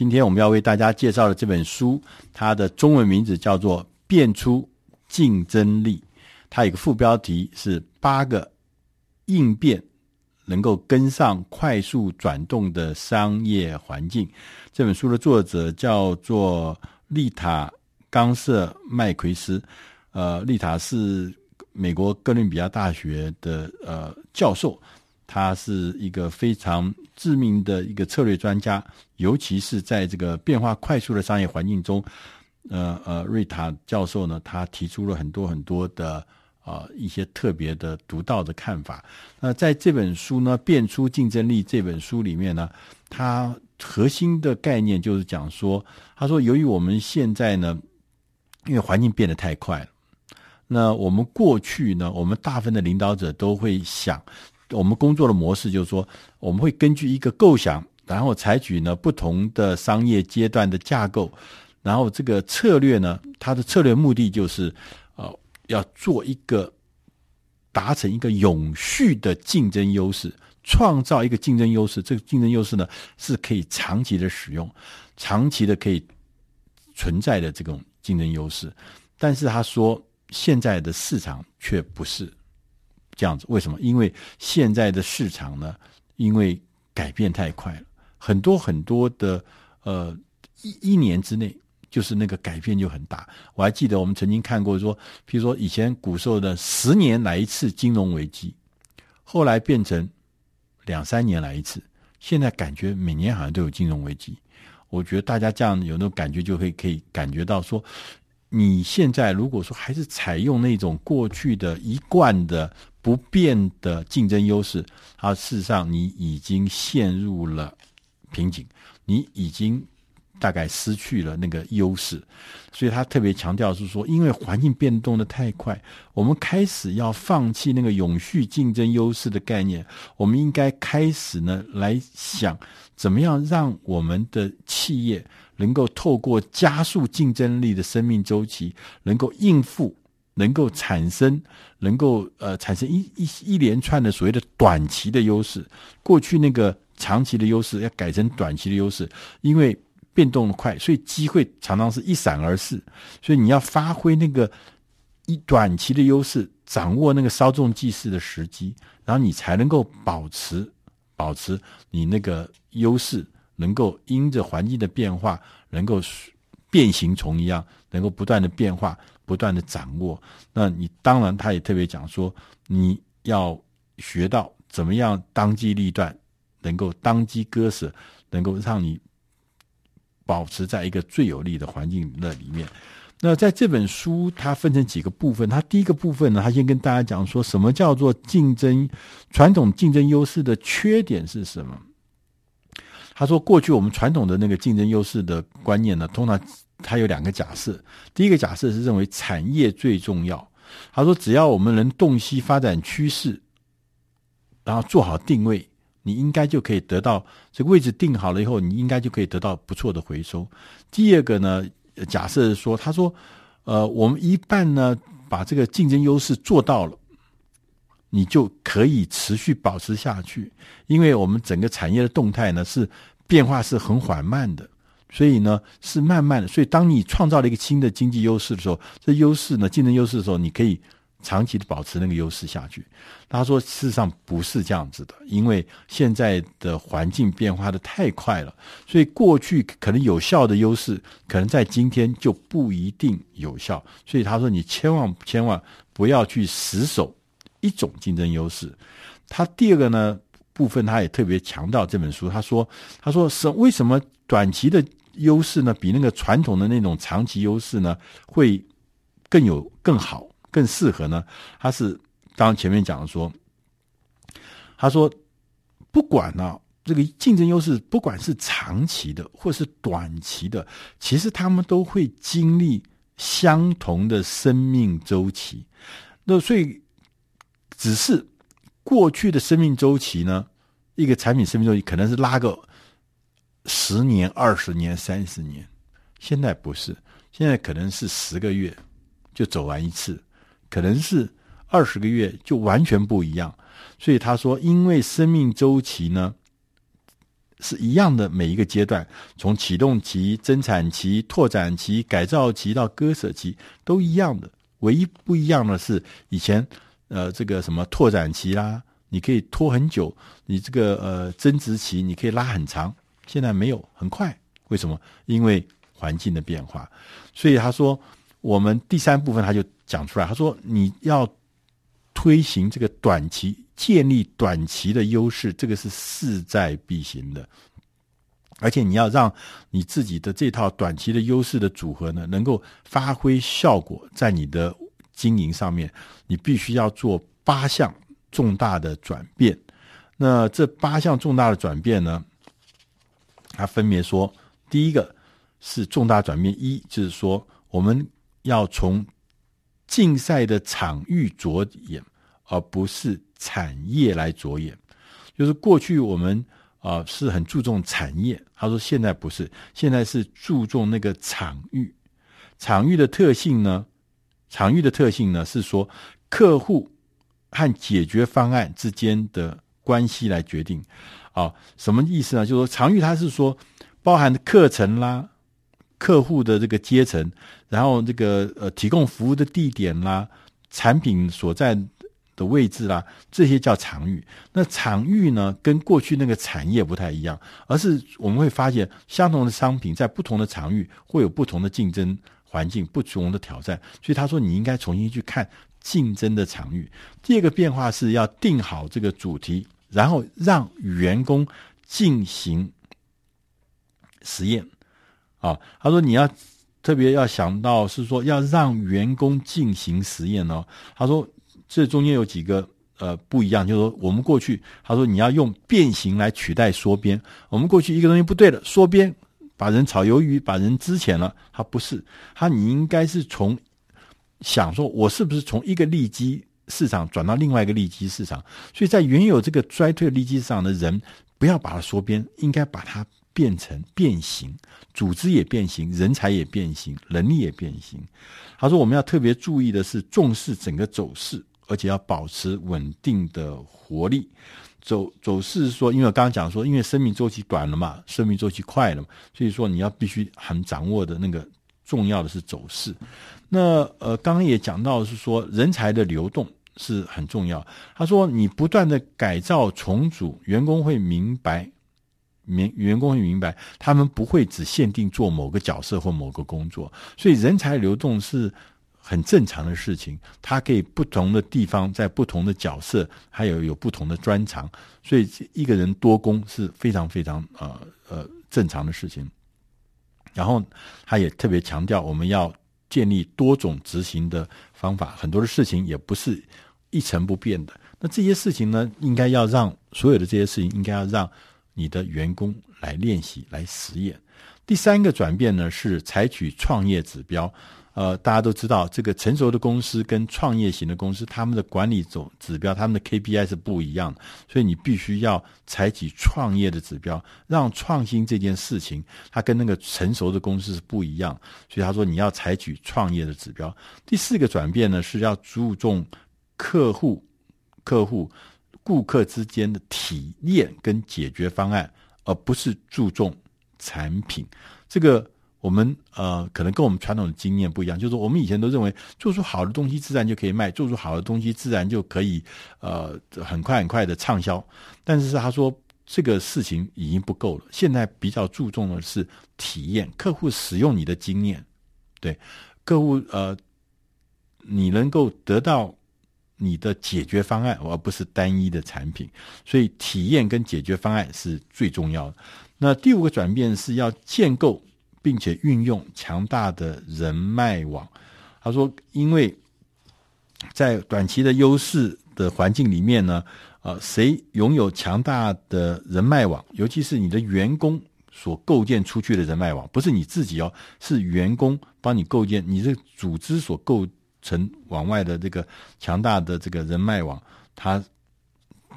今天我们要为大家介绍的这本书，它的中文名字叫做《变出竞争力》，它有个副标题是“八个应变能够跟上快速转动的商业环境”。这本书的作者叫做丽塔·冈瑟麦奎斯，呃，丽塔是美国哥伦比亚大学的呃教授。他是一个非常知名的一个策略专家，尤其是在这个变化快速的商业环境中，呃呃，瑞塔教授呢，他提出了很多很多的啊、呃、一些特别的独到的看法。那在这本书呢，《变出竞争力》这本书里面呢，它核心的概念就是讲说，他说，由于我们现在呢，因为环境变得太快了，那我们过去呢，我们大部分的领导者都会想。我们工作的模式就是说，我们会根据一个构想，然后采取呢不同的商业阶段的架构，然后这个策略呢，它的策略目的就是，呃，要做一个达成一个永续的竞争优势，创造一个竞争优势。这个竞争优势呢，是可以长期的使用，长期的可以存在的这种竞争优势。但是他说，现在的市场却不是。这样子，为什么？因为现在的市场呢，因为改变太快了，很多很多的呃一一年之内，就是那个改变就很大。我还记得我们曾经看过说，譬如说以前古时候的十年来一次金融危机，后来变成两三年来一次，现在感觉每年好像都有金融危机。我觉得大家这样有那种感觉，就会可以感觉到说，你现在如果说还是采用那种过去的一贯的。不变的竞争优势，它事实上你已经陷入了瓶颈，你已经大概失去了那个优势，所以他特别强调是说，因为环境变动的太快，我们开始要放弃那个永续竞争优势的概念，我们应该开始呢来想，怎么样让我们的企业能够透过加速竞争力的生命周期，能够应付。能够产生，能够呃产生一一一连串的所谓的短期的优势，过去那个长期的优势要改成短期的优势，因为变动的快，所以机会常常是一闪而逝，所以你要发挥那个一短期的优势，掌握那个稍纵即逝的时机，然后你才能够保持保持你那个优势，能够因着环境的变化，能够变形虫一样，能够不断的变化。不断的掌握，那你当然，他也特别讲说，你要学到怎么样当机立断，能够当机割舍，能够让你保持在一个最有利的环境那里面。那在这本书，它分成几个部分。它第一个部分呢，他先跟大家讲说什么叫做竞争，传统竞争优势的缺点是什么？他说，过去我们传统的那个竞争优势的观念呢，通常。他有两个假设，第一个假设是认为产业最重要。他说，只要我们能洞悉发展趋势，然后做好定位，你应该就可以得到这个位置定好了以后，你应该就可以得到不错的回收。第二个呢，假设是说，他说，呃，我们一半呢把这个竞争优势做到了，你就可以持续保持下去，因为我们整个产业的动态呢是变化是很缓慢的。所以呢，是慢慢的。所以，当你创造了一个新的经济优势的时候，这优势呢，竞争优势的时候，你可以长期的保持那个优势下去。他说，事实上不是这样子的，因为现在的环境变化的太快了，所以过去可能有效的优势，可能在今天就不一定有效。所以他说，你千万千万不要去死守一种竞争优势。他第二个呢部分，他也特别强调这本书，他说，他说是为什么短期的。优势呢，比那个传统的那种长期优势呢，会更有更好、更适合呢？他是刚前面讲的说，他说不管呢、这个竞争优势，不管是长期的或是短期的，其实他们都会经历相同的生命周期。那所以，只是过去的生命周期呢，一个产品生命周期可能是拉个。十年、二十年、三十年，现在不是，现在可能是十个月就走完一次，可能是二十个月就完全不一样。所以他说，因为生命周期呢，是一样的，每一个阶段，从启动期、增产期、拓展期、改造期到割舍期，都一样的。唯一不一样的是，以前呃这个什么拓展期啦，你可以拖很久；你这个呃增值期，你可以拉很长。现在没有，很快。为什么？因为环境的变化。所以他说，我们第三部分他就讲出来，他说你要推行这个短期。建立短期的优势，这个是势在必行的，而且你要让你自己的这套短期的优势的组合呢，能够发挥效果，在你的经营上面，你必须要做八项重大的转变。那这八项重大的转变呢，它分别说，第一个是重大转变一，就是说我们要从竞赛的场域着眼，而不是。产业来着眼，就是过去我们啊、呃、是很注重产业，他说现在不是，现在是注重那个场域。场域的特性呢，场域的特性呢是说客户和解决方案之间的关系来决定。啊、什么意思呢？就是说场域它是说包含课程啦、客户的这个阶层，然后这个呃提供服务的地点啦、产品所在。的位置啦，这些叫场域。那场域呢，跟过去那个产业不太一样，而是我们会发现，相同的商品在不同的场域会有不同的竞争环境、不同的挑战。所以他说，你应该重新去看竞争的场域。第二个变化是要定好这个主题，然后让员工进行实验。啊，他说你要特别要想到是说要让员工进行实验哦。他说。这中间有几个呃不一样，就是说我们过去他说你要用变形来取代缩编，我们过去一个东西不对了，缩编把人炒鱿鱼，把人资遣了，他不是，他你应该是从想说我是不是从一个利基市场转到另外一个利基市场，所以在原有这个衰退利基市场的人，不要把它缩编，应该把它变成变形，组织也变形，人才也变形，能力也变形。他说我们要特别注意的是重视整个走势。而且要保持稳定的活力，走走势是说，因为我刚刚讲说，因为生命周期短了嘛，生命周期快了嘛，所以说你要必须很掌握的那个重要的是走势。那呃，刚刚也讲到是说，人才的流动是很重要。他说，你不断的改造重组，员工会明白，明员工会明白，他们不会只限定做某个角色或某个工作，所以人才流动是。很正常的事情，他可以不同的地方，在不同的角色，还有有不同的专长，所以一个人多工是非常非常呃呃正常的事情。然后他也特别强调，我们要建立多种执行的方法，很多的事情也不是一成不变的。那这些事情呢，应该要让所有的这些事情，应该要让你的员工来练习、来实验。第三个转变呢，是采取创业指标。呃，大家都知道，这个成熟的公司跟创业型的公司，他们的管理总指标，他们的 KPI 是不一样的，所以你必须要采取创业的指标，让创新这件事情，它跟那个成熟的公司是不一样。所以他说你要采取创业的指标。第四个转变呢，是要注重客户、客户、顾客之间的体验跟解决方案，而不是注重产品。这个。我们呃，可能跟我们传统的经验不一样，就是我们以前都认为做出好的东西自然就可以卖，做出好的东西自然就可以呃很快很快的畅销。但是他说这个事情已经不够了，现在比较注重的是体验，客户使用你的经验，对，客户呃，你能够得到你的解决方案，而不是单一的产品。所以体验跟解决方案是最重要的。那第五个转变是要建构。并且运用强大的人脉网，他说：“因为在短期的优势的环境里面呢，呃，谁拥有强大的人脉网，尤其是你的员工所构建出去的人脉网，不是你自己哦，是员工帮你构建，你这组织所构成往外的这个强大的这个人脉网，他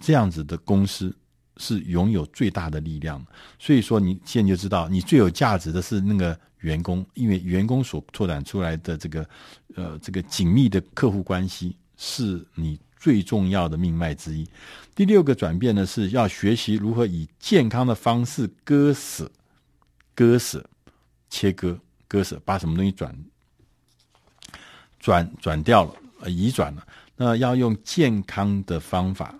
这样子的公司。”是拥有最大的力量，所以说你现在就知道，你最有价值的是那个员工，因为员工所拓展出来的这个呃这个紧密的客户关系，是你最重要的命脉之一。第六个转变呢，是要学习如何以健康的方式割舍、割舍、切割、割舍，把什么东西转转转掉了，呃，移转了。那要用健康的方法，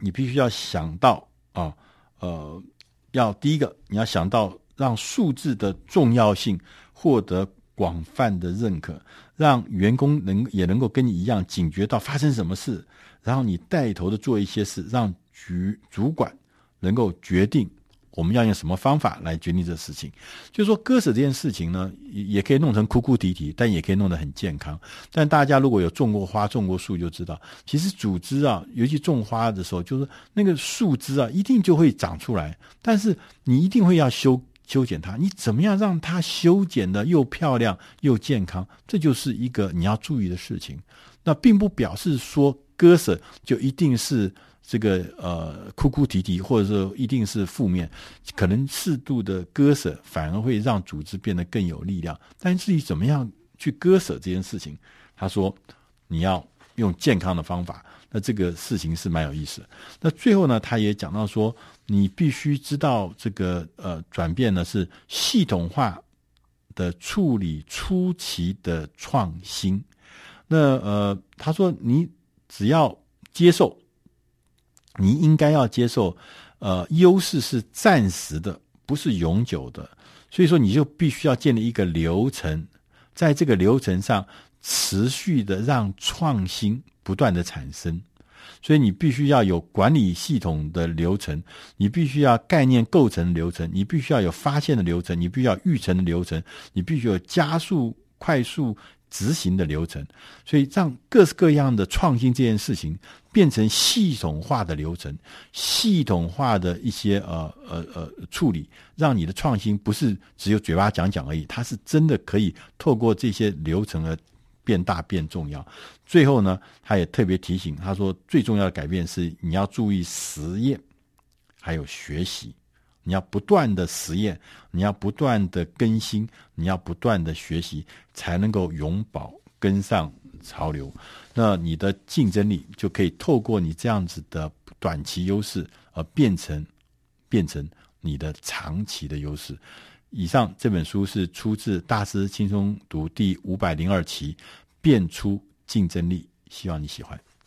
你必须要想到啊，呃，要第一个，你要想到让数字的重要性获得广泛的认可，让员工能也能够跟你一样警觉到发生什么事，然后你带头的做一些事，让局主管能够决定。我们要用什么方法来决定这事情？就是说，割舍这件事情呢，也可以弄成哭哭啼啼，但也可以弄得很健康。但大家如果有种过花、种过树，就知道，其实组织啊，尤其种花的时候，就是那个树枝啊，一定就会长出来。但是你一定会要修修剪它。你怎么样让它修剪得又漂亮又健康？这就是一个你要注意的事情。那并不表示说割舍就一定是。这个呃，哭哭啼啼，或者说一定是负面，可能适度的割舍反而会让组织变得更有力量。但至于怎么样去割舍这件事情，他说你要用健康的方法，那这个事情是蛮有意思。那最后呢，他也讲到说，你必须知道这个呃转变呢是系统化的处理初期的创新。那呃，他说你只要接受。你应该要接受，呃，优势是暂时的，不是永久的。所以说，你就必须要建立一个流程，在这个流程上持续的让创新不断的产生。所以你必须要有管理系统的流程，你必须要概念构成流程，你必须要有发现的流程，你必须要预成的流程，你必须有加速快速。执行的流程，所以让各式各样的创新这件事情变成系统化的流程，系统化的一些呃呃呃处理，让你的创新不是只有嘴巴讲讲而已，它是真的可以透过这些流程而变大变重要。最后呢，他也特别提醒他说，最重要的改变是你要注意实验，还有学习。你要不断的实验，你要不断的更新，你要不断的学习，才能够永保跟上潮流。那你的竞争力就可以透过你这样子的短期优势，而变成变成你的长期的优势。以上这本书是出自《大师轻松读》第五百零二期，变出竞争力。希望你喜欢。